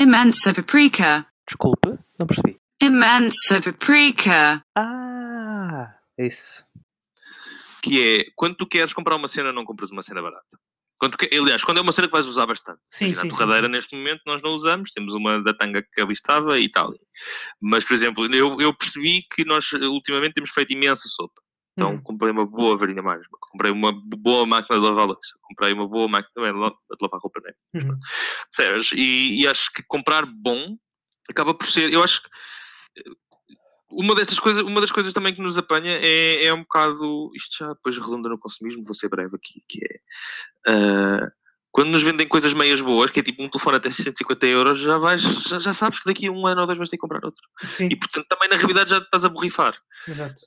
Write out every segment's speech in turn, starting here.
Imensa paprika. Desculpe, não percebi. Imensa paprika. Ah, isso. Que é, quando tu queres comprar uma cena, não compras uma cena barata. Quando tu que- aliás, quando é uma cena que vais usar bastante. Sim, Imagina, sim, a torradeira neste momento nós não usamos, temos uma da tanga que ali estava e tal. Mas, por exemplo, eu, eu percebi que nós ultimamente temos feito imensa sopa. Então Hum. comprei uma boa varinha mágica, comprei uma boa máquina de lavar louça, comprei uma boa máquina também de la- de lavar roupa, né? Uhum. Percebes? E, e acho que comprar bom acaba por ser. Eu acho que eh, uma destas coisas, uma das coisas também que nos apanha é, é um bocado. Isto já depois redunda no consumismo, vou ser breve aqui, que é. ah, quando nos vendem coisas meias boas, que é tipo um telefone até 650 euros, já, vais, já, já sabes que daqui a um ano ou dois vais ter que comprar outro. Sim, E portanto também na realidade já estás a borrifar. exato.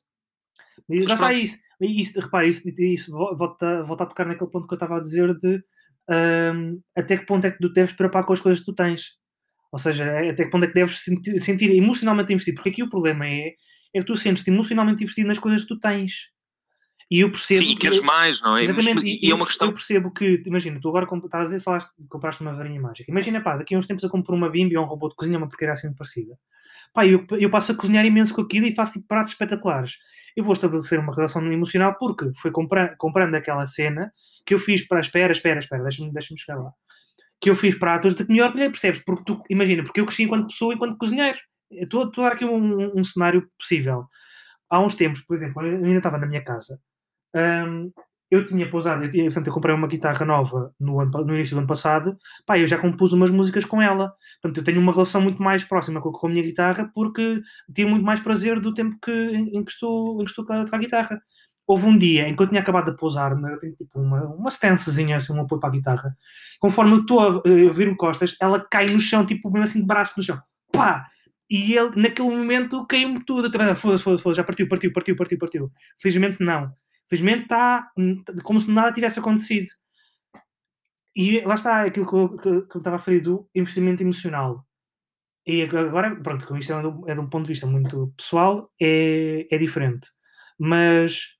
E Mas lá isso. Isso repare, isso, isso vo- volta, volta a tocar naquele ponto que eu estava a dizer de hum, até que ponto é que tu deves preocupar com as coisas que tu tens. Ou seja, é- até que ponto é que deves sentir, sentir emocionalmente investido. Porque aqui o problema é, é que tu sentes-te emocionalmente investido nas coisas que tu tens. E eu percebo. Sim, que- queres mais, não é? Exatamente, Mas- e, e é uma questão. Eu percebo que, imagina, tu agora estás a dizer, falaste, compraste uma varinha mágica. Imagina, pá, daqui a uns tempos eu compro uma bimbi ou um robô de cozinha, uma porcaria assim parecida. Pá, eu, eu passo a cozinhar imenso com aquilo e faço tipo, pratos espetaculares. Eu vou estabelecer uma relação emocional porque foi compra comprando aquela cena que eu fiz para. Espera, espera, espera, deixa-me deixa chegar lá. Que eu fiz pratos de que melhor mulher, percebes? Porque tu, imagina, porque eu cresci enquanto pessoa, enquanto cozinheiro. Estou a dar aqui um, um cenário possível. Há uns tempos, por exemplo, eu ainda estava na minha casa. hum, eu tinha pousado, eu, portanto, eu comprei uma guitarra nova no, ano no início do ano passado, pá, eu já compus umas músicas com ela. Portanto, eu tenho uma relação muito mais próxima com, com a minha guitarra porque tinha muito mais prazer do tempo que, em, em que estou, em que estou com a, guitarra. Houve um dia em que eu tinha acabado de pousar, eu tenho tipo uma, uma assim, um apoio para a guitarra. Conforme eu estou a, a vir-me costas, ela cai no chão, tipo, mesmo assim, de braço no chão. Pá! E ele, naquele momento, caiu-me tudo. Também, Foda-se, foda-se, foda-se, já partiu, partiu, partiu, partiu, partiu. Felizmente não. Felizmente está como se nada tivesse acontecido. E lá está aquilo que eu, que, que eu estava a referir do investimento emocional. E agora, pronto, com isto é de, um, é de um ponto de vista muito pessoal, é, é diferente. Mas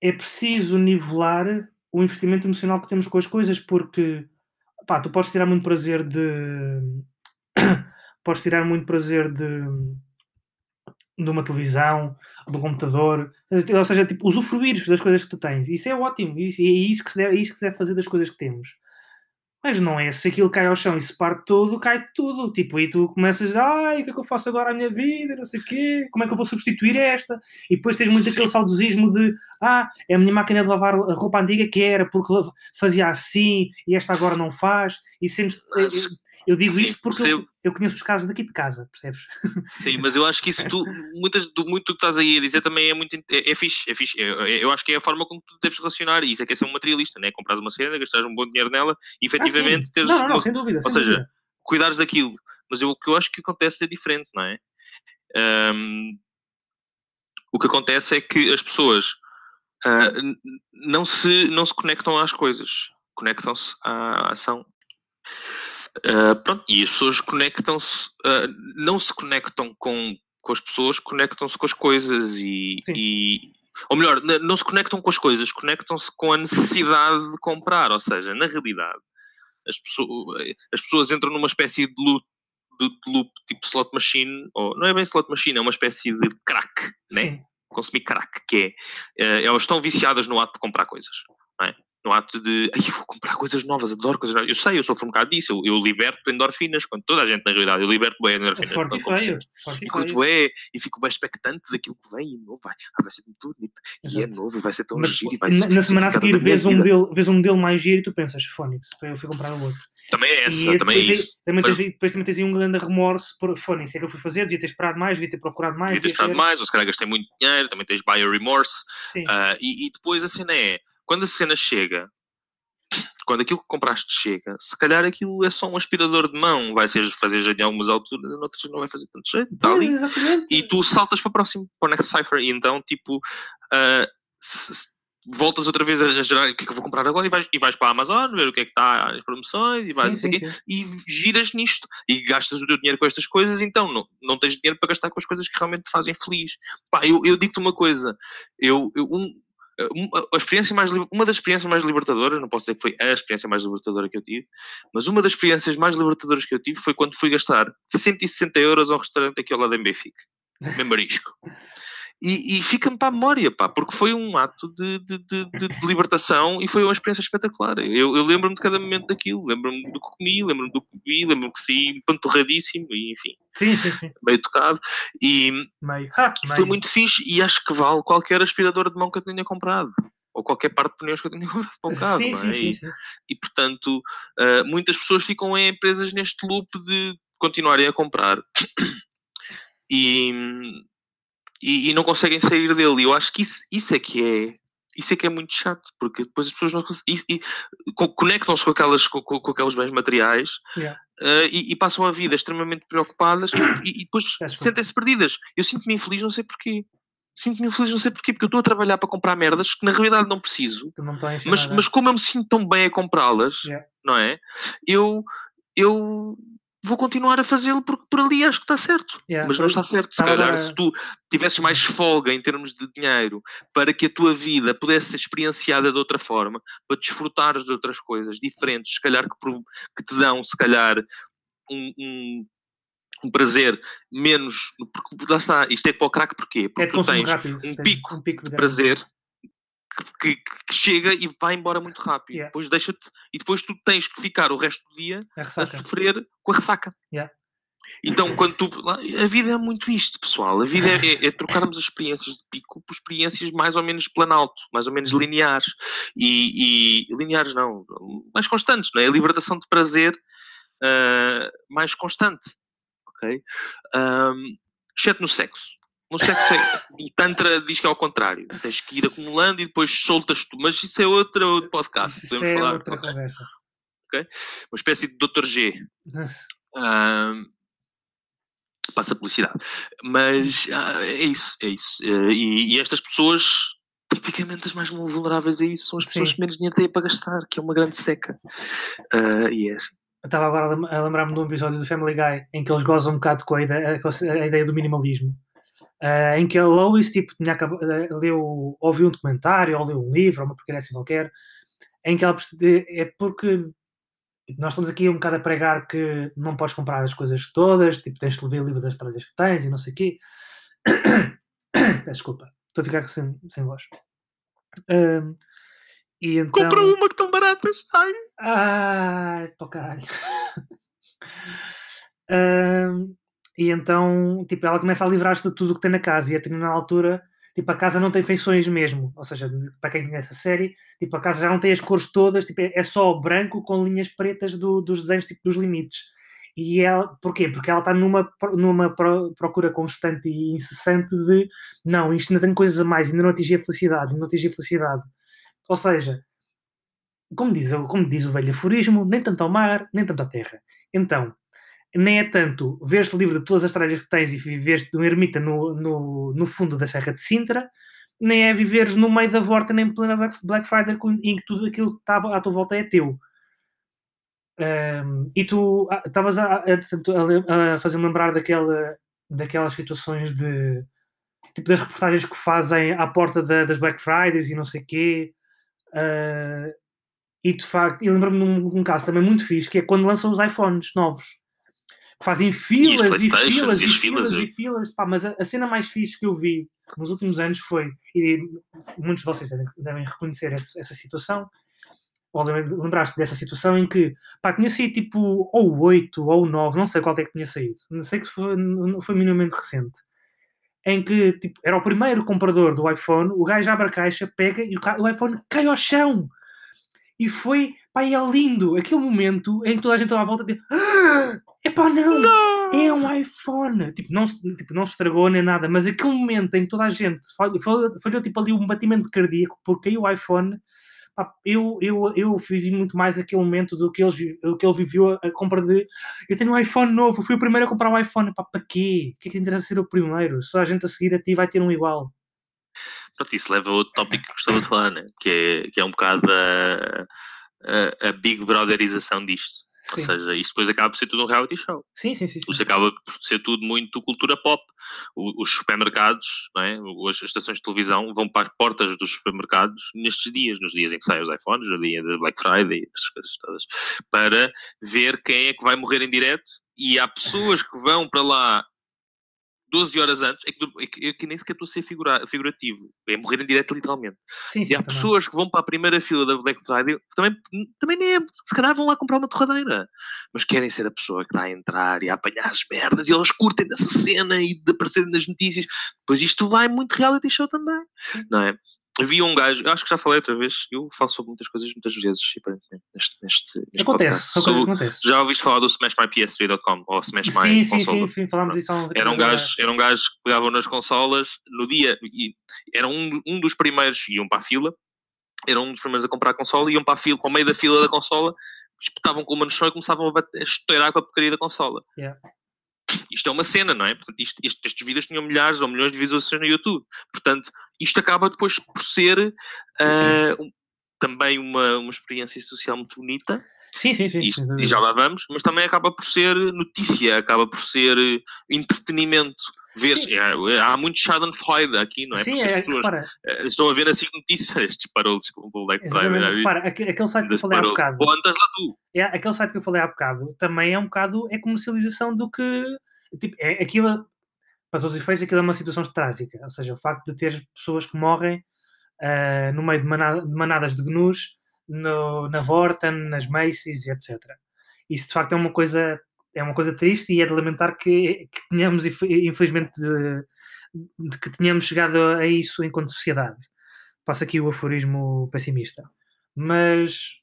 é preciso nivelar o investimento emocional que temos com as coisas, porque pá, tu podes tirar muito prazer de. podes tirar muito prazer de, de uma televisão, um computador, ou seja, tipo, usufruir das coisas que tu tens. Isso é ótimo, isso, é, isso que se deve, é isso que se deve fazer das coisas que temos. Mas não é, se aquilo cai ao chão e se parte tudo, cai tudo. Tipo, aí tu começas, ai, o que é que eu faço agora à minha vida, não sei o quê, como é que eu vou substituir esta? E depois tens muito Sim. aquele saudosismo de, ah, é a minha máquina de lavar a roupa antiga que era, porque fazia assim e esta agora não faz. E sempre, Mas- eu, digo sim, isto porque eu, eu conheço os casos daqui de casa, percebes? Sim, mas eu acho que isso tu, muitas, do, muito do que estás aí a dizer também é muito é, é fixe, é fixe. Eu, eu acho que é a forma como tu deves relacionar, e isso é que é ser um materialista, né? Comprares uma cena, gastares um bom dinheiro nela e efetivamente Ah, teres Não, não, não, sem dúvida. ou sem seja, dúvida. cuidares daquilo. Mas eu, o que eu acho que acontece é diferente, não é? Ahm, o que acontece é que as pessoas ah, n- não, se, não se conectam às coisas, conectam-se à ação. Ah, pronto, e as pessoas conectam-se, ah, não se conectam com, com as pessoas, conectam-se com as coisas e, e- ou melhor, não se conectam com as coisas, conectam-se com a necessidade de comprar, ou seja, na realidade, as pessoas, as pessoas entram numa espécie de loop, de, loop tipo slot machine, ou não é bem slot machine, é uma espécie de crack, né? Consumir crack, que é, eh, elas estão viciadas no ato de comprar coisas, não é? No ato de, ai, eu vou comprar coisas novas, adoro coisas novas. Eu sei, eu sofro um bocado disso, eu, eu liberto endorfinas, quando toda a gente, na realidade, eu liberto bem É endorfinas. forte e quando feio. Forte E curto feio. é, e fico bem expectante daquilo que vem, e novo, vai, ah, vai ser muito bonito, e é novo, e vai ser tão Mas giro, e vai na, ser na semana a seguir vês um, modelo, vês um modelo mais giro e tu pensas, Fónix, eu fui comprar o outro. Também é essa, e também é isso. Também Mas- tens, aí- depois também tens aí um grande remorso por Fónix, é que eu fui fazer, devia ter esperado mais, devia ter procurado mais. Devia ter esperado mais, ou se calhar gastei muito dinheiro, também tens buyer remorse, Sim. Ah, e, e depois a cena é, quando a cena chega, quando aquilo que compraste chega, se calhar aquilo é só um aspirador de mão, vai ser fazer jeito em algumas alturas, em outras não vai fazer tanto jeito, exatamente. e tu saltas para o próximo, para o next cipher, e então, tipo, ah, se- se- voltas outra vez a, gerar o que é que eu vou comprar agora, e vais, e vais para a Amazon, ver o que é que está as promoções, e vais Sim, sim, e giras nisto, e gastas o teu dinheiro com estas coisas, então não, não tens dinheiro para gastar com as coisas que realmente te fazem feliz. Pá, eu, eu digo-te uma coisa, eu, eu- um- a experiência mais, uma das experiências mais libertadoras, não posso dizer que foi a experiência mais libertadora que eu tive, mas uma das experiências mais libertadoras que eu tive foi quando fui gastar 160 euros a um restaurante aqui ao lado em Benfica, em Marisco. E, e fica-me para a memória, pá, porque foi um ato de, de, de- de- libertação e foi uma experiência espetacular. Eu, eu lembro-me de cada momento daquilo, lembro-me do que comi, lembro-me do que bebi, lembro-me que saí panturradíssimo e, enfim, Sim, sim, sim. meio tocado. E, Meio. E meio. foi muito fixe e acho que vale qualquer aspirador de mão que eu tenha comprado. Ou qualquer parte de pneus que eu tenha comprado para o carro, Sim, não sim, é? sim, E, sim. e, portanto, ah, muitas pessoas ficam em empresas neste loop de continuarem a comprar e, e, e não conseguem sair dele. E eu acho que isso, isso é que é. Isso é que é muito chato, porque depois as pessoas não conseguem. e- e co- Conectam-se com, aquelas, com, com- aqueles bens materiais Yeah. ah, e, e passam a vida extremamente preocupadas e, e depois sentem-se perdidas. Eu sinto-me infeliz, não sei porquê. Sinto-me infeliz, não sei porquê, porque eu estou a trabalhar para comprar merdas que na realidade não preciso não mas, mas como eu me sinto tão bem a comprá-las, Yeah. não é? Eu, eu vou continuar a fazê-lo porque por ali acho que está certo. Yeah, mas não está certo. Se calhar, se tu tivesses mais folga em termos de dinheiro para que a tua vida pudesse ser experienciada de outra forma, para desfrutares de outras coisas diferentes, se calhar que, que te dão, se calhar, um, um, um prazer menos. Porque lá está, isto é para o crack porquê? É Porque de tu tens rápido. um tem pico um pico de de prazer que, que- chega e vai embora muito rápido. Yeah. Depois deixa-te e depois tu tens que ficar o resto do dia A a sofrer com a ressaca. Yeah. Então, quando tu. A vida é muito isto, pessoal. A vida é, é- é trocarmos as experiências de pico por experiências mais ou menos planalto, mais ou menos lineares. E, e- lineares não, mais constantes, não é? A libertação de prazer ah, mais constante. Ok? Ahm, exceto no sexo. No sexo, é, o Tantra diz que é ao contrário. Tens que ir acumulando e depois soltas tu. Mas isso é outro, podcast. Isso Podemos é falar. outra ok? conversa. Uma espécie de Dr. G. Ahm, passa publicidade. Mas ah, é isso, é isso. Eh, E, e estas pessoas, tipicamente as mais vulneráveis a isso, são as pessoas Sim. que menos dinheiro têm para gastar, que é uma grande seca. Ah, e é assim. Eu estava agora a lembrar-me de um episódio do Family Guy em que eles gozam um bocado com a ideia, com a ideia do minimalismo. Ah, em que a Lois tipo, tinha eh, leu, ouviu um documentário ou leu um livro, ou uma porcaria assim qualquer, em que ela é porque tipo, nós estamos aqui um bocado a pregar que não podes comprar as coisas todas, tipo, tens que ler o livro das tralhas que tens e não sei o quê. Desculpa, estou a ficar sem, sem voz. Ah, e então... Compra uma que estão baratas. Ai. Ai, para caralho. Ahm, e então, tipo, ela começa a livrar-se de tudo o que tem na casa e a determinada altura, tipo, a casa não tem feições mesmo. Ou seja, para quem conhece a série, tipo, a casa já não tem as cores todas, tipo, é é só branco com linhas pretas do- dos desenhos, tipo, dos limites. E ela, porquê? Porque ela está numa, numa pro- procura constante e incessante de não, isto ainda tem coisas a mais, ainda não atingi a felicidade, ainda não atingi a felicidade. Ou seja, como diz, como diz o velho aforismo, nem tanto ao mar, nem tanto à terra. Então, nem é tanto ver-te livre de todas as tralhas que tens e viveres de um ermita no, no, no fundo da Serra de Sintra, nem é viveres no meio da vorta nem plena Black, Friday em que tudo aquilo que está à tua volta é teu. Ahm, e tu ah, estavas a, a, a fazer-me lembrar daquela, daquelas situações de tipo das reportagens que fazem à porta da- das Black Fridays e não sei quê. Ah, e de facto, e lembro-me de um, um caso também muito fixe, que é quando lançam os iPhones novos. Que fazem filas e, Playstations, filas e e as filas filas, e filas. Pá, mas a, a cena mais fixe que eu vi nos últimos anos foi, e muitos de vocês devem, devem reconhecer essa, essa situação, ou lembrar-se dessa situação em que pá, tinha saído tipo ou 8 ou 9, não sei qual é que tinha saído, não sei que foi, foi minimamente recente, em que tipo, era o primeiro comprador do iPhone, o gajo abre a caixa, pega e o, iPhone cai ao chão. E foi, pá, e é lindo. Aquele momento em que toda a gente estava à volta de ah, epá, não, é um iPhone. Tipo não, se- tipo, não se estragou nem nada, mas aquele momento em que toda a gente falhou, falhou, falhou, tipo ali um batimento cardíaco porque caiu o iPhone. pá, eu, eu, eu vivi muito mais aquele momento do que, eles, do que ele viveu a, a compra de eu tenho um iPhone novo, fui o primeiro a comprar um iPhone. Pá, para quê? O que é que interessa ser o primeiro? Se toda a gente a seguir a ti vai ter um igual. Pronto, isso leva a outro tópico que gostava de falar, né? que, é, que é um bocado a, a, a Big Brotherização disto. Sim. Ou seja, isto depois acaba por ser tudo um reality show. Sim, sim, sim. sim. Isto acaba por ser tudo muito cultura pop. Os supermercados, não é? as estações de televisão vão para as portas dos supermercados nestes dias, nos dias em que saem os iPhones, no dia de Black Friday, essas coisas todas, para ver quem é que vai morrer em direto. E há pessoas que vão para lá 12 horas antes, é que, é que, é que nem sequer estou a ser figura- figurativo, é morrer em direto literalmente. sim, sim E há também. pessoas que vão para a primeira fila da Black Friday, também, também nem é, se calhar vão lá comprar uma torradeira, mas querem ser a pessoa que está a entrar e a apanhar as merdas e elas curtem dessa cena e de aparecer nas notícias. Pois isto vai muito reality show também, não é? Havia um gajo, eu acho que já falei outra vez, eu falo sobre muitas coisas muitas vezes, aparentemente, neste, neste, neste Acontece, podcast. acontece. já ouviste falar do SmashMyPS3.com ou Smash My Sim, sim, sim, sim, falámos disso há uns Era um, gajo, era um gajo que pegavam nas consolas no dia e era um, um dos primeiros, iam para a fila, era um dos primeiros a comprar a consola, iam para a fila, para o meio da fila da consola, espetavam com uma no chão e começavam a, bater, a estourar com a porcaria da consola. Yeah. Isto é uma cena, não é? Portanto, isto, isto- estes vídeos tinham milhares ou milhões de visualizações no YouTube. Portanto, isto acaba depois por ser ah, um- também uma, uma experiência social muito bonita, Sim, sim, sim. isto, e já lá vamos, mas também acaba por ser notícia, acaba por ser eh, entretenimento. Ver Sim. há muito Schadenfreude aqui, não é? Sim, Porque é, as pessoas repara, eh, estão a ver assim notícias, estes parolos com o Black Friday. repara, aque- aquele site que eu falei há bocado, Ou andas lá tu. é, aquele site que eu falei há bocado também é um bocado é comercialização do que tipo, é aquilo para todos os efeitos aquilo é uma situação trágica. Ou seja, o facto de ter pessoas que morrem ah, no meio de, manada- de manadas de gnus no, na Vorten, nas Macy's etc. Isso de facto é uma coisa é uma coisa triste e é de lamentar que, que tenhamos inf- infelizmente de, de que tenhamos chegado a isso enquanto sociedade. Passa aqui o aforismo pessimista. Mas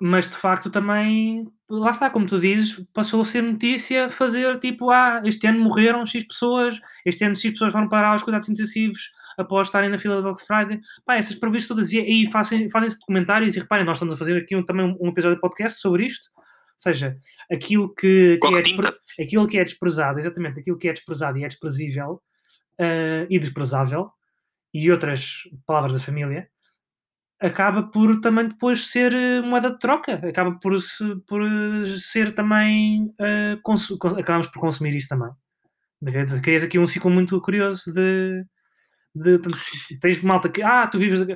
mas de facto também, lá está, como tu dizes, passou a ser notícia fazer tipo, ah, este ano morreram X pessoas, este ano X pessoas foram parar aos cuidados intensivos após estarem na fila da Black Friday. Pá, essas previstas todas, e aí fazem- fazem-se documentários e reparem, nós estamos a fazer aqui um- também um episódio de podcast sobre isto, ou seja, aquilo que, que é, despre- aquilo que é desprezado, exatamente, aquilo que é desprezado e é desprezível eh, e desprezável, e outras palavras da família, acaba por também depois ser eh, moeda de troca, acaba por, por eh, ser também, cons- acabamos por consumir isso também. Crias aqui um ciclo muito curioso de, de, de- tens malta que, ah, tu vives, é,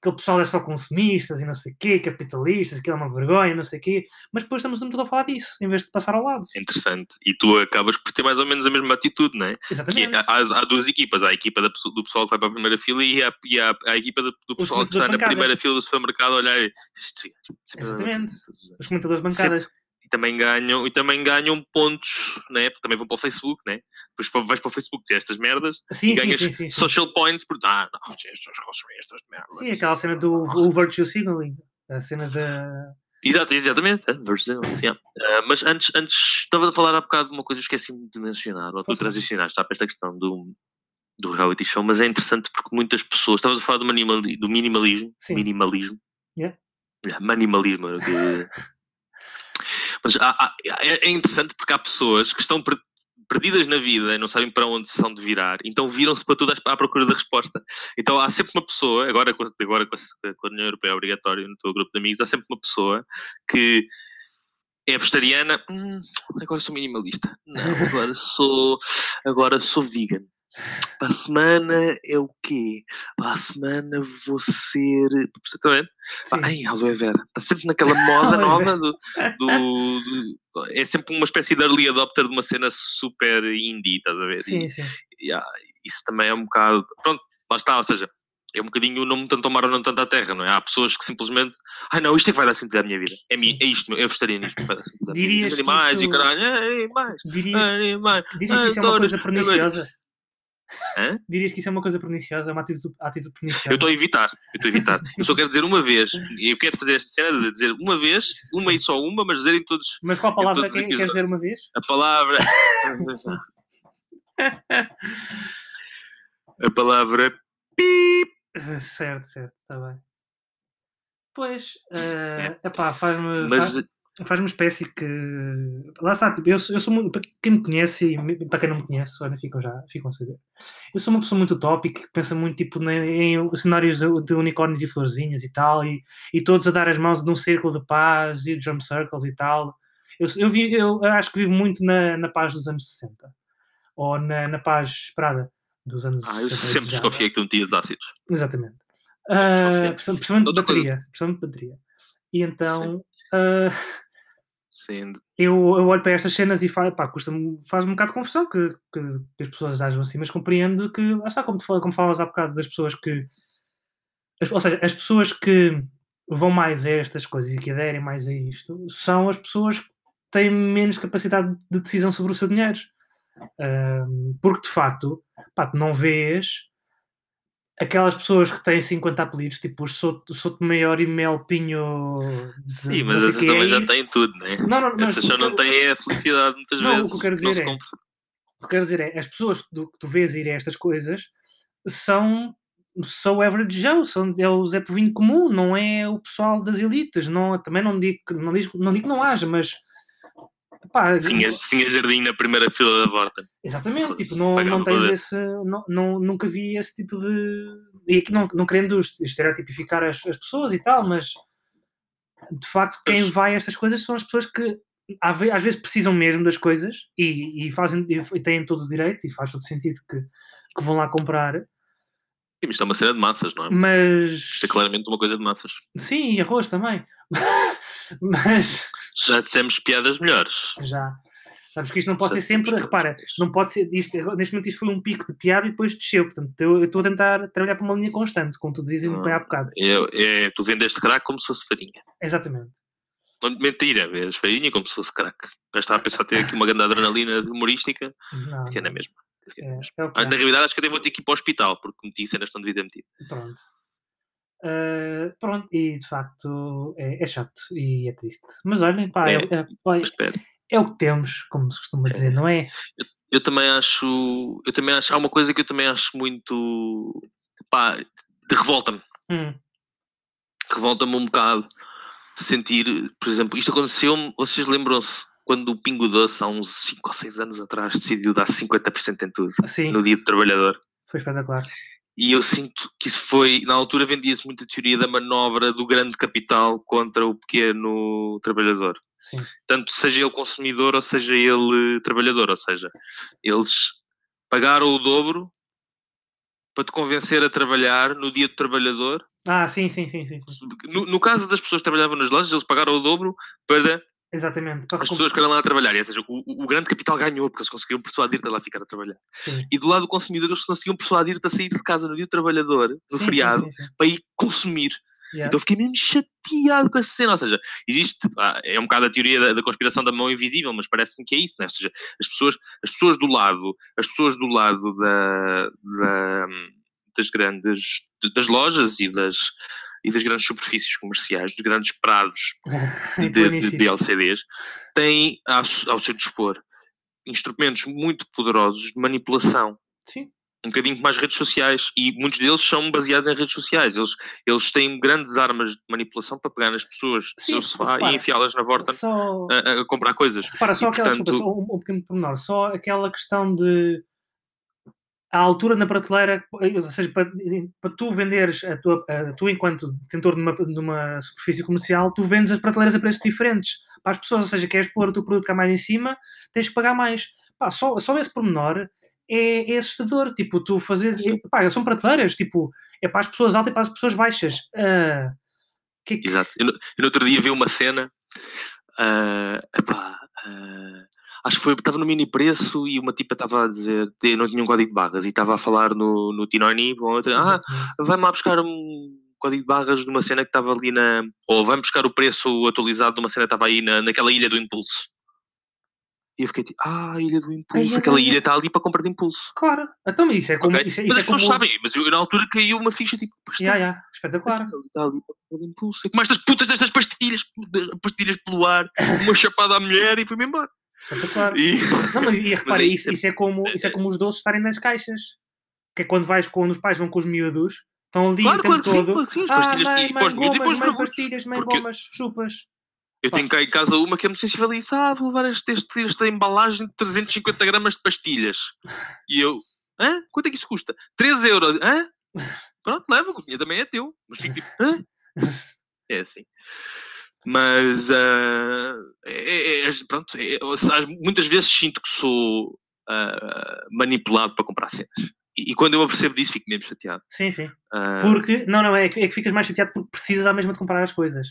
aquele pessoal é só consumistas e não sei o quê, capitalistas, aquilo é uma vergonha, não sei o quê, mas depois estamos muito a falar disso, em vez de passar ao lado. Interessante. E tu acabas por ter mais ou menos a mesma atitude, não é? Exatamente. há, há- há duas equipas. Há a equipa do pessoal que vai para a primeira fila e há, e há a equipa do, do pessoal que está na primeira fila do supermercado a olhar e... "Este gajo, sempre- Exatamente. Os comentadores bancadas. e também ganham, e também ganham pontos, né? Porque também vão para o Facebook, né? Depois vais para o Facebook dizer estas merdas Sim, e ganhas sim, sim, social points por ah, não, consumem estas merdas. Sim, aquela cena do o virtue signaling, a cena da. Exato, exatamente. é, versus- yeah. Ah, mas antes, antes estava a falar há bocado de uma coisa que esqueci-me de mencionar, ou tu transicionaste está, para esta questão do, do reality show, mas é interessante porque muitas pessoas, estavas a falar do, minimali- do minimalismo, Sim. minimalismo, Yeah. Yeah, minimalismo, mas há- há- é, é interessante porque há pessoas que estão per- perdidas na vida não sabem para onde são de virar, então viram-se para tudo à, procura da resposta. Então há sempre uma pessoa, agora, com- agora com, a, com a União Europeia obrigatório no teu grupo de amigos, há sempre uma pessoa que é vegetariana, "Hum, agora sou minimalista. Não, agora sou, agora sou vegan. Para a semana é o quê? Para a semana vou ser. Sim. Ai, aloe vera. Está sempre naquela moda nova do, do- do- É sempre uma espécie de early adopter de uma cena super indie, estás a ver? E- Sim, sim. e, ah, isso também é um bocado. Pronto, lá está, ou seja, é um bocadinho não me tanto ao mar ou não tanto à terra, não é? Há pessoas que simplesmente. Ah, não, isto é que vai dar sentido à minha vida. É, mi, Sim. é isto, à minha vida. Dirias animais e isso- caralho, é, mais, Dirias, animais. dirias que isso é uma coisa perniciosa? Hã? Dirias que isso é uma coisa perniciosa, uma atitude, atitude perniciosa? Eu estou a evitar, eu estou a evitar. Eu só quero dizer uma vez, e eu quero fazer esta cena de dizer uma vez, uma e só uma, mas dizer em todos Mas qual palavra que, os queres dizer uma vez? a palavra. a palavra Ah, Certo, certo, está bem. Pois, é epá, faz-me. Mas faz- faz uma espécie que. Lá está, tipo, eu, sou- eu sou muito. Para quem me conhece e para quem não me conhece, olha, ficam já ficam a saber. Eu sou uma pessoa muito utópica que pensa muito tipo, na- em cenários de unicórnios e florzinhas e tal, e, e todos a dar as mãos num círculo de paz e drum circles e tal. Eu, eu, vi, eu acho que vivo muito na, na paz dos anos 60 ou na, na paz esperada dos anos Ah, eu 60 sempre já. desconfiei que tu metias ácidos. Exatamente. Ah, principalmente de Outra coisa. bateria. Principalmente de bateria. E então. ah, Eu, eu olho para estas cenas e faz, pá, custa faz um bocado de confusão que, que, que as pessoas ajam assim, mas compreendo que, lá está, como, como falavas há bocado das pessoas que, as- ou seja, as pessoas que vão mais a estas coisas e que aderem mais a isto são as pessoas que têm menos capacidade de decisão sobre o seu dinheiro. Ahm, porque de facto, pá, tu não vês aquelas pessoas que têm 50 apelidos, tipo os Soto, Soto Maior e Mel Pinho. de Sim, mas essas também já e- têm tudo, né? Não, não, mas Essas só o não têm a felicidade muitas Não, o que vezes. eu quero dizer é-. O que eu quero dizer é, as pessoas que tu, que tu vês ir a estas coisas são, são o average Joe, são, é o Zé Povinho comum, não é o pessoal das elites. Não, também não digo, não, digo, não digo que não haja, mas pá, Sim, a, sim, a jardim na primeira fila da volta. exatamente, tipo, não, não tens esse, não, não, nunca vi esse tipo de. E aqui não, não querendo estereotipificar as, as pessoas e tal, mas de facto quem vai a estas coisas são as pessoas que às ve- às vezes precisam mesmo das coisas e, e fazem e, têm todo o direito e faz todo sentido que, que vão lá comprar, Sim, isto é uma cena de massas, não é? mas Isto é claramente uma coisa de massas. sim, e arroz também. mas Já dissemos piadas melhores. já sabes que isto não pode Já ser sempre, repara, não pode ser isto, neste momento isto foi um pico de piada e depois desceu, portanto eu eu estou a tentar trabalhar para uma linha constante, como tu dizias Ah. há bocado. melhores. É, é, tu vendeste crack como se fosse farinha. Exatamente. Mentira, vês farinha como se fosse crack. Já estava a pensar ter aqui uma grande adrenalina humorística, Não, que é na mesma. É, é que Ah, há. na realidade, acho que até vou ter que ir para o hospital, porque meti cenas que não devia ter metido. Pronto. Ah, pronto, e de facto é, é chato e é triste. Mas olhem, pá, é, É. é- é o que temos, como se costuma dizer, não é? Eu também acho. Eu também acho. Há uma coisa que eu também acho muito. Pá, de revolta-me. Hum, Revolta-me um bocado sentir, por exemplo, isto aconteceu-me. Vocês lembram-se quando o Pingo Doce, há uns 5 ou 6 anos atrás, decidiu dar 50% em tudo, sim, no Dia do Trabalhador. foi espetacular. E eu sinto que isso foi, na altura vendia-se muito a teoria da manobra do grande capital contra o pequeno trabalhador. Sim, Tanto seja ele consumidor ou seja ele trabalhador. Ou seja, eles pagaram o dobro para te convencer a trabalhar no dia do trabalhador. ah, sim, sim, sim, sim, sim. No, no caso das pessoas que trabalhavam nas lojas, eles pagaram o dobro para exatamente. Para as pessoas eram lá a trabalhar. Ou seja, o, o- grande capital ganhou porque eles conseguiram persuadir-te a lá ficar a trabalhar. Sim. E do lado do consumidor, eles conseguiam persuadir-te a sair de casa no dia do trabalhador, no Sim, feriado, sim, para ir consumir. Yeah. Então eu fiquei mesmo chateado com essa cena. Ou seja, existe, ah, é um bocado a teoria da, da conspiração da mão invisível, mas parece-me que é isso, né? Ou seja, as pessoas, as pessoas do lado, as pessoas do lado da, da- das grandes, das lojas e das, e das grandes superfícies comerciais, dos grandes prados de, de, de LCDs, têm ao, ao seu dispor instrumentos muito poderosos de manipulação Sim, um bocadinho mais redes sociais e muitos deles são baseados em redes sociais. Eles, eles têm grandes armas de manipulação para pegar nas pessoas Sim, e enfiá-las na porta só, a, a comprar coisas. repara, só e, aquela, desculpa, portanto- só um, um pequeno pormenor, só aquela questão de a altura na prateleira, ou seja, para, para tu venderes a tua, a, tu enquanto detentor de uma, de uma superfície comercial, tu vendes as prateleiras a preços diferentes para as pessoas, ou seja, queres pôr o teu produto cá mais em cima, tens que pagar mais. Pá, só, só esse pormenor é, é assustador, tipo, tu fazes, pá, são prateleiras, tipo, é para as pessoas altas e para as pessoas baixas. Ah, que é que- Exato. Eu, no- eu no outro dia vi uma cena, ah, epá, ah, acho que foi, estava no mini preço e uma tipa estava a dizer, não tinha um código de barras e estava a falar no, no Tinoni, com outra, ah, vai-me lá buscar um código de barras de uma cena que estava ali na. Ou vai-me buscar o preço atualizado de uma cena que estava aí na, naquela ilha do impulso. E eu fiquei tipo, ah, ilha do impulso, aquela ilha ai. está ali para comprar de impulso. Claro, então isso é como. ok? Isso, é- mas isso as é como. pessoas sabem, mas eu, na altura caiu uma ficha tipo, "Pá, isto Ya, é- ya, espetacular. está ali para comprar de impulso. E como estas putas destas pastilhas, pastilhas pelo ar, uma chapada à mulher e fui-me embora. Espetacular. E, Não, mas e repara, é isso, isso, isso, é como, isso é como os doces estarem nas caixas. Que é quando vais, quando os pais vão com os miúdos, estão ali claro, o tempo claro que sim, todo. claro sim, as ah, pastilhas mãe, e mãe, e gomas, mãe, pós-miúdos. pastilhas, mãe, Porque- gomas, chupas. Eu Pá. tenho cá em casa uma que é muito sensível e disse: Ah, vou levar este, este- esta embalagem de 350 gramas de pastilhas. E eu, hã? Quanto é que isso custa? 3 euros. Hã? Pronto, leva, o dinheiro também é teu. Mas fico tipo, hã? É assim. Mas, ah, é- é- pronto, é- muitas vezes sinto que sou ah, manipulado para comprar cenas. E, e quando eu me apercebo disso, fico mesmo chateado. Sim, sim. Ah, Porque, não, não, é que, é que ficas mais chateado porque precisas à mesma de comprar as coisas.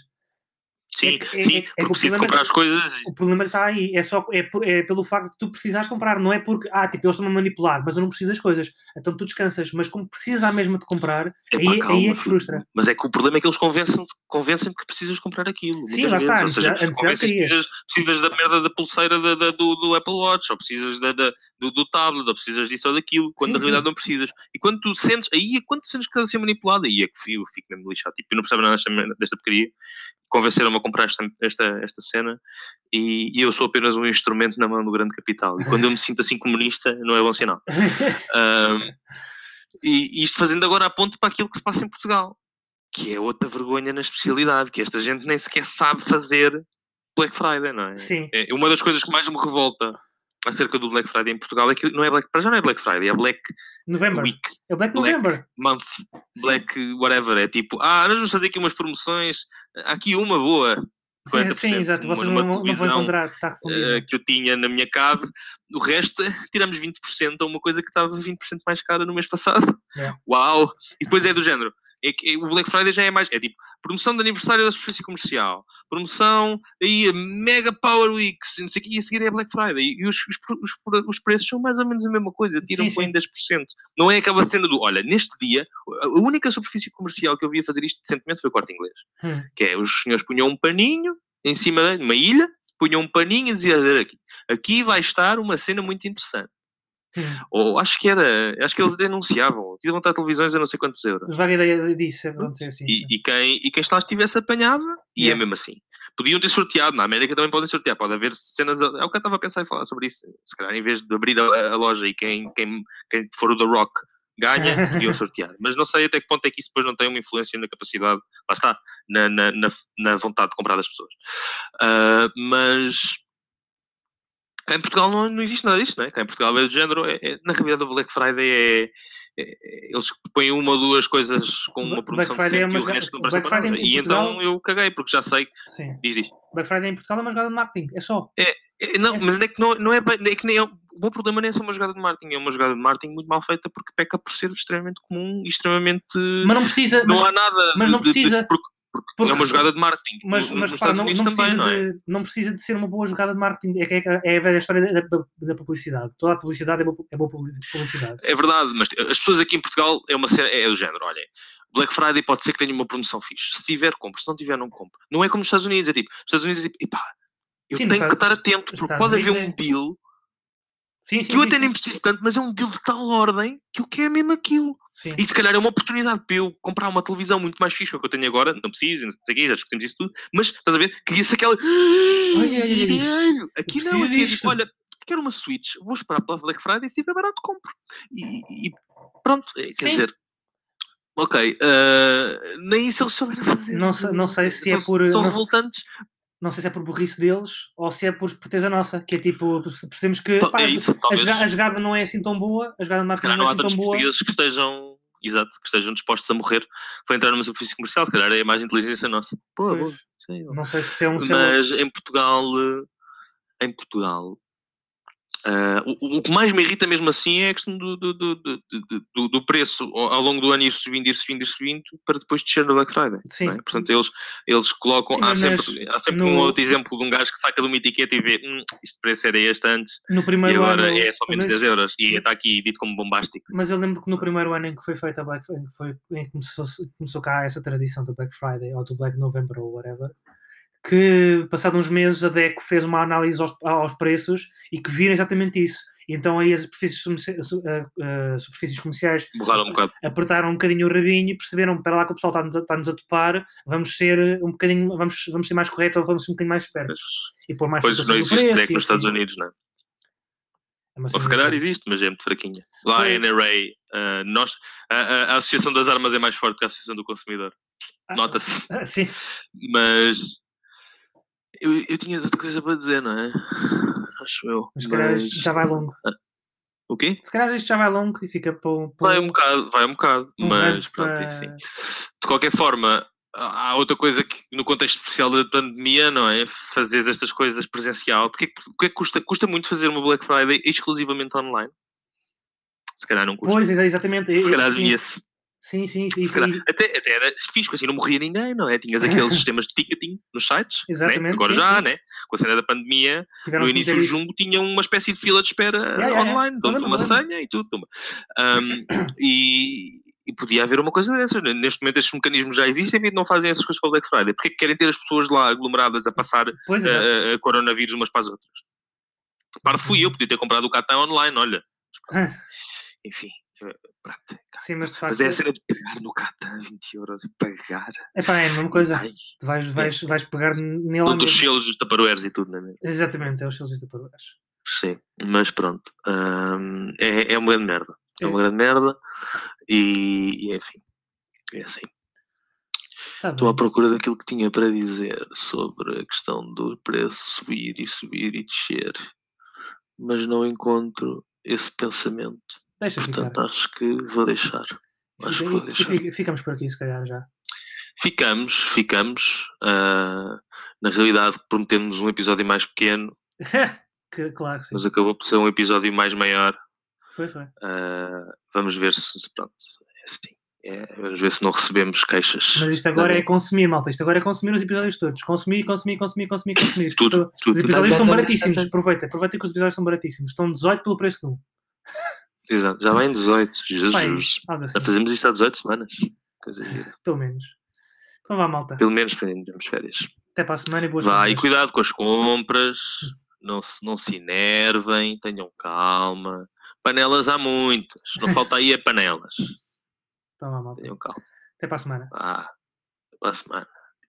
Sim, é- é- sim, é que porque o preciso é comprar que- as coisas. O problema que está aí é só é, é pelo facto de tu precisares comprar, não é porque, ah, tipo, eles estão a manipular, mas eu não preciso das coisas. Então tu descansas, mas como precisas à mesma de comprar, aí, Epá, aí calma, é que filho. frustra. Mas é que o problema é que eles convencem convencem que precisas comprar aquilo. Sim, lá está, vezes. Ou seja, que precisas, precisas da merda da pulseira da- da- do, do Apple Watch, ou precisas da, da- do, do tablet, ou precisas disso ou daquilo, quando Sim, na sim. realidade não precisas. E quando tu sentes, aí é quando tu sentes que estás a ser manipulado, aí é que eu fico mesmo lixado. Tipo, eu não percebo nada desta, desta porcaria. Convenceram-me a comprar esta, esta, esta cena e, e eu sou apenas um instrumento na mão do grande capital. E quando eu me sinto assim comunista, não é bom sinal. Ahm, e isto fazendo agora a ponte para aquilo que se passa em Portugal, que é outra vergonha na especialidade, que esta gente nem sequer sabe fazer Black Friday, não é? Sim. É uma das coisas que mais me revolta acerca do Black Friday em Portugal é que não é Black, para já não é Black Friday, é Black November. Week, É Black Black. November. Month, Black whatever. É tipo, ah, nós vamos fazer aqui umas promoções, há aqui uma boa. 40%, Sim, exato. Vocês não, não vão encontrar, está eh, refundido. que eu tinha na minha cave, o resto tiramos 20% a uma coisa que estava 20% mais cara no mês passado. Yeah. Uau! E depois é do género. É que, é- o Black Friday já é mais. É tipo, promoção de aniversário da superfície comercial, promoção aí, a Mega Power Weeks, e não sei e a seguir é Black Friday. E os, os, os, os preços são mais ou menos a mesma coisa, tiram Sim, põem sim. 10%. Não é aquela cena do, olha, neste dia, a única superfície comercial que eu vi a fazer isto recentemente foi o corte inglês Hum. que é os senhores punham um paninho em cima de uma ilha, punham um paninho e diziam "Olha aqui, aqui vai estar uma cena muito interessante. Ou acho que era, acho que eles denunciavam, tinham vontade de televisões a não sei quantos euros. Vaga ideia disso, é acontecer assim. E, e quem, e quem lá estivesse apanhava, e é Yeah. mesmo assim. Podiam ter sorteado, na América também podem sortear, pode haver cenas. É o que eu estava a pensar em falar sobre isso. Se calhar, em vez de abrir a, a loja e quem, quem, quem for o The Rock ganha, podiam sortear. Mas não sei até que ponto é que isso depois não tem uma influência na capacidade, lá está, na, na, na, na vontade de comprar das pessoas. Ah, mas cá em Portugal não, não existe nada disso, não é? Cá em Portugal é do género, é, é- na realidade o Black Friday é, é- é- eles põem uma ou duas coisas com uma Black produção Friday é decente e o uma- resto não presta Black para nada. E então eu caguei, porque já sei, Sim. diz diz. Black Friday em Portugal é uma jogada de marketing. É só. É, Não, mas é que não, não é bem, é que nem é, o meu problema nem é só uma jogada de marketing, é uma jogada de marketing muito mal feita porque peca por ser extremamente comum e extremamente. Mas não precisa. não mas, há nada. mas de- não de- de- precisa. porque, porque Porque- é uma jogada de marketing. mas, No- mas Estados não, não, também, precisa não é? de, não precisa de ser uma boa jogada de marketing. É, que é, é a velha história da, da- da publicidade. Toda a publicidade é boa, é boa publicidade. É verdade, mas as pessoas aqui em Portugal é uma cena, é do género, olha. Black Friday pode ser que tenha uma promoção fixe. Se tiver, compro. Se não tiver, não compro. Não é como nos Estados Unidos. É tipo, nos Estados Unidos é tipo, epá, eu Sim, tenho que estar atento, porque pode haver um é- deal Sim, sim. que eu sim, até nem preciso tanto, mas é um deal de tal ordem que eu quero mesmo aquilo. E se calhar é uma oportunidade para eu comprar uma televisão muito mais fixe que a que eu tenho agora, não preciso, não sei o quê, já discutimos isso tudo, mas estás a ver, queria-se aquela. ai, ai, ai. Aqui não, aqui é tipo, olha, quero uma Switch, vou esperar pela Black Friday, se estiver barato, compro. E, e pronto, é, quer dizer. Ok, ah, nem isso eles souberam fazer. Não sei- não sei se é São- por- São não revoltantes. Não sei se é por burrice deles ou se é por esperteza nossa. Que é tipo, percebemos que To- pá, é isso, a, talvez. joga- a jogada não é assim tão boa, a jogada de marketing calhar não não é há assim tantos tão boa. portugueses que estejam, exato, que estejam dispostos a morrer para entrar numa superfície comercial. Se calhar é mais inteligência nossa. Pô, Pois. boa, sim, Não sei se é um mas em Portugal eh, em Portugal ah, o, o que mais me irrita mesmo assim é a questão do, do, do, do, do- preço ao longo do ano ir subindo, ir subindo, ir subindo para depois descer no Black Friday Sim. é? portanto eles, eles colocam Sim, há sempre, há sempre no- um outro exemplo de um gajo que saca de uma etiqueta e vê hum, isto preço era este antes No e primeiro agora ano. é só menos mas, 10 euros e está aqui dito como bombástico mas eu lembro que no primeiro ano em que foi feita a Black Friday, foi, em que começou, começou cá essa tradição do Black Friday ou do Black November ou whatever, que passados uns meses a DECO fez uma análise aos, aos preços e que viram exatamente isso. E então aí as superfícies, ah, superfícies comerciais um apertaram um bocadinho o rabinho e perceberam, para lá que o pessoal está-nos a, está-nos a topar, vamos ser um bocadinho, vamos, vamos ser mais corretos ou vamos ser um bocadinho mais espertos. E pôr mais depois não existe preço DEC nos assim. Estados Unidos não é? É ou se calhar existe mas é muito fraquinha lá a Pois. NRA ah, nós, a, a- a Associação das Armas é mais forte que a Associação do Consumidor Ah, nota-se ah, Sim, mas Eu, eu tinha outra coisa para dizer, não é? Acho eu. Mas se calhar mas- já vai longo. O quê? Se calhar isto já vai longo e fica para o. Vai um bocado, vai um bocado, Um mas pronto, para- é assim. De qualquer forma, há outra coisa que no contexto especial da pandemia, não é? Fazer estas coisas presencial. Porque, porque custa, custa muito fazer uma Black Friday exclusivamente online? Se calhar não custa. Pois, exa- exatamente. Se calhar sim, devia-se. Sim, sim, sim, sim. Até, até era fixe, assim não morria ninguém, não é? Tinhas aqueles sistemas de ticketing nos sites. né? Exatamente, Agora sim, já, sim. né? Com a cena da pandemia, Tiveram no início o meter isso. Jumbo tinha uma espécie de fila de espera Yeah, yeah, yeah. online, dão-te Lembro-me, uma senha e tudo. Um, e, e podia haver uma coisa dessas. né? Neste momento estes mecanismos já existem e não fazem essas coisas para o Black Friday. Porque é que querem ter as pessoas lá aglomeradas a passar Pois, exato. uh, uh, coronavírus umas para as outras? Para fui eu, podia ter comprado o Catan online, olha. Enfim, eh, pronto. Sim, mas de facto. Mas é a cena de pegar no Catan 20 euros e pagar. Epá, é a mesma coisa. Ai, Tu vais, vais, vais pegar nele. Dão-te os selos dos taparoeiros e tudo, não é mesmo? Exatamente, é os selos de Tupperwares. Sim, mas pronto. hum, é, é uma grande merda. É, É. uma grande merda. E, e enfim. É assim. Tá Estou à bem. procura daquilo que tinha para dizer sobre a questão do preço subir e subir e descer. Mas não encontro esse pensamento. Deixa ficar. Portanto, acho que vou deixar. Acho que vou deixar. fica- Ficamos por aqui, se calhar já. Ficamos, ficamos. ah, na realidade, prometemos um episódio mais pequeno, que, claro, sim. mas acabou por ser um episódio mais maior. Foi, foi. Uh, vamos ver se, pronto, é assim. É, vamos ver se não recebemos queixas. Mas isto agora é consumir, malta. Isto agora é consumir os episódios todos. Consumir, consumir, consumir, consumir, consumir. Tudo, Os tudo. episódios são Exatamente. baratíssimos. Aproveita, aproveita que os episódios são baratíssimos. Estão 18 pelo preço de um. Exato. Já vai em 18. Pai, Jesus. assim, Já fazemos isto há 18 semanas. Coisa pelo menos. Então vá, malta. Pelo menos para temos férias. Até para a semana e boas Vai, e compras. cuidado com as compras. Não se, não se enervem. Tenham calma. Panelas há muitas. Não falta aí é panelas. Então vá, malta. Tenham calma. Até para a semana. Vá. Até para a semana.